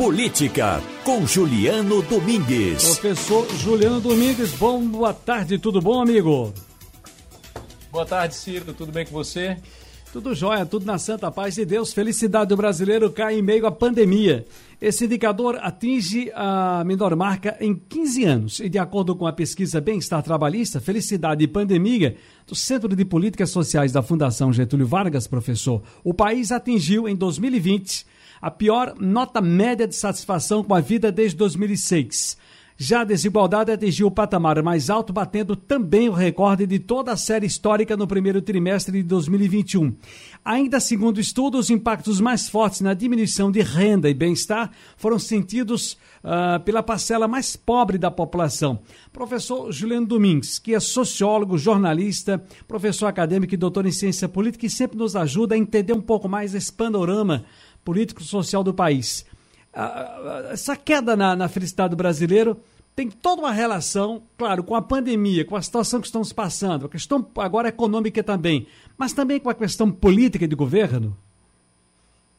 Política, com Juliano Domingues. Professor Juliano Domingues, bom, boa tarde, tudo bom, amigo? Boa tarde, Ciro, tudo bem com você? Tudo jóia, tudo na santa paz de Deus. Felicidade do brasileiro cai em meio à pandemia. Esse indicador atinge a menor marca em 15 anos. E de acordo com a pesquisa Bem-Estar Trabalhista, Felicidade e Pandemia, do Centro de Políticas Sociais da Fundação Getúlio Vargas, professor, o país atingiu em 2020 a pior nota média de satisfação com a vida desde 2006. Já a desigualdade atingiu o patamar mais alto, batendo também o recorde de toda a série histórica no primeiro trimestre de 2021. Ainda segundo estudos, os impactos mais fortes na diminuição de renda e bem-estar foram sentidos uh, pela parcela mais pobre da população. Professor Juliano Domingues, que é sociólogo, jornalista, professor acadêmico e doutor em ciência política, e sempre nos ajuda a entender um pouco mais esse panorama político-social do país. Essa queda na, na felicidade do brasileiro tem toda uma relação, claro, com a pandemia, com a situação que estamos passando, a questão agora econômica também, mas também com a questão política de governo?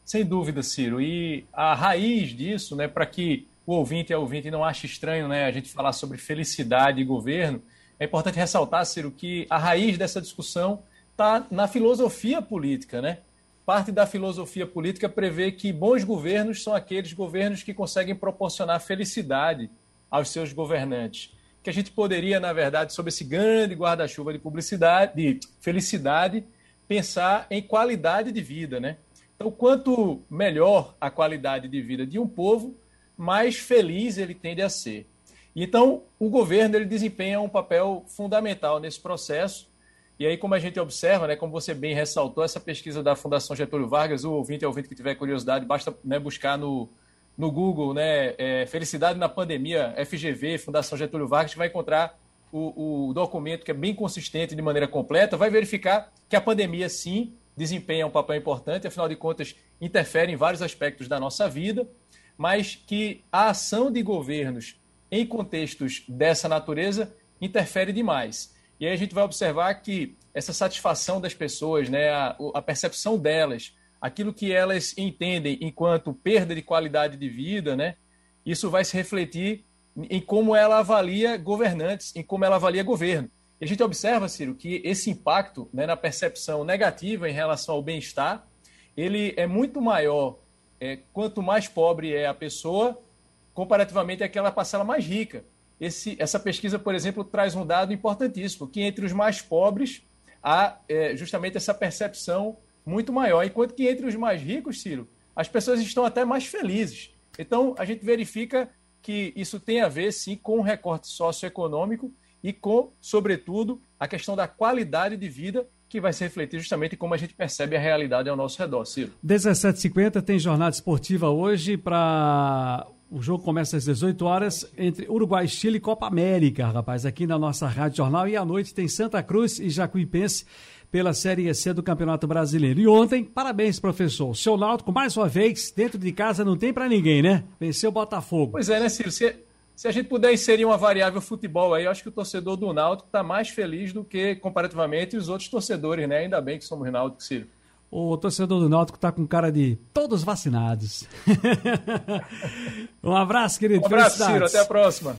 Sem dúvida, Ciro. E a raiz disso, né, para que o ouvinte e a ouvinte não ache estranho né, a gente falar sobre felicidade e governo, é importante ressaltar, Ciro, que a raiz dessa discussão está na filosofia política, né? parte da filosofia política prevê que bons governos são aqueles governos que conseguem proporcionar felicidade aos seus governantes. Que a gente poderia, na verdade, sob esse grande guarda-chuva de publicidade, de felicidade, pensar em qualidade de vida, né? Então, quanto melhor a qualidade de vida de um povo, mais feliz ele tende a ser. Então, o governo ele desempenha um papel fundamental nesse processo e aí, como a gente observa, né, como você bem ressaltou, essa pesquisa da Fundação Getúlio Vargas, o ouvinte e ouvinte que tiver curiosidade, basta né, buscar no, no Google né, é, Felicidade na Pandemia, FGV, Fundação Getúlio Vargas, vai encontrar o, o documento que é bem consistente de maneira completa, vai verificar que a pandemia, sim, desempenha um papel importante, afinal de contas, interfere em vários aspectos da nossa vida, mas que a ação de governos em contextos dessa natureza interfere demais. E aí a gente vai observar que essa satisfação das pessoas, né, a, a percepção delas, aquilo que elas entendem enquanto perda de qualidade de vida, né, isso vai se refletir em como ela avalia governantes, em como ela avalia governo. E a gente observa, Ciro, que esse impacto né, na percepção negativa em relação ao bem-estar, ele é muito maior é, quanto mais pobre é a pessoa, comparativamente àquela parcela mais rica. Esse, essa pesquisa, por exemplo, traz um dado importantíssimo, que entre os mais pobres há é, justamente essa percepção muito maior, enquanto que entre os mais ricos, Ciro, as pessoas estão até mais felizes. Então, a gente verifica que isso tem a ver, sim, com o recorte socioeconômico e com, sobretudo, a questão da qualidade de vida que vai se refletir justamente como a gente percebe a realidade ao nosso redor, Ciro. 17h50 tem jornada esportiva hoje para o jogo começa às 18 horas entre Uruguai, Chile e Copa América, rapaz, aqui na nossa Rádio Jornal. E à noite tem Santa Cruz e Jacuipense pela Série C do Campeonato Brasileiro. E ontem, parabéns, professor. O seu Náutico, mais uma vez, dentro de casa não tem para ninguém, né? Venceu o Botafogo. Pois é, né, Ciro? Se, se, a gente puder inserir uma variável futebol aí, eu acho que o torcedor do Náutico está mais feliz do que, comparativamente, os outros torcedores, né? Ainda bem que somos Náutico, Ciro. O torcedor do Náutico tá com cara de todos vacinados. um abraço, querido. Um abraço, Ciro. Até a próxima.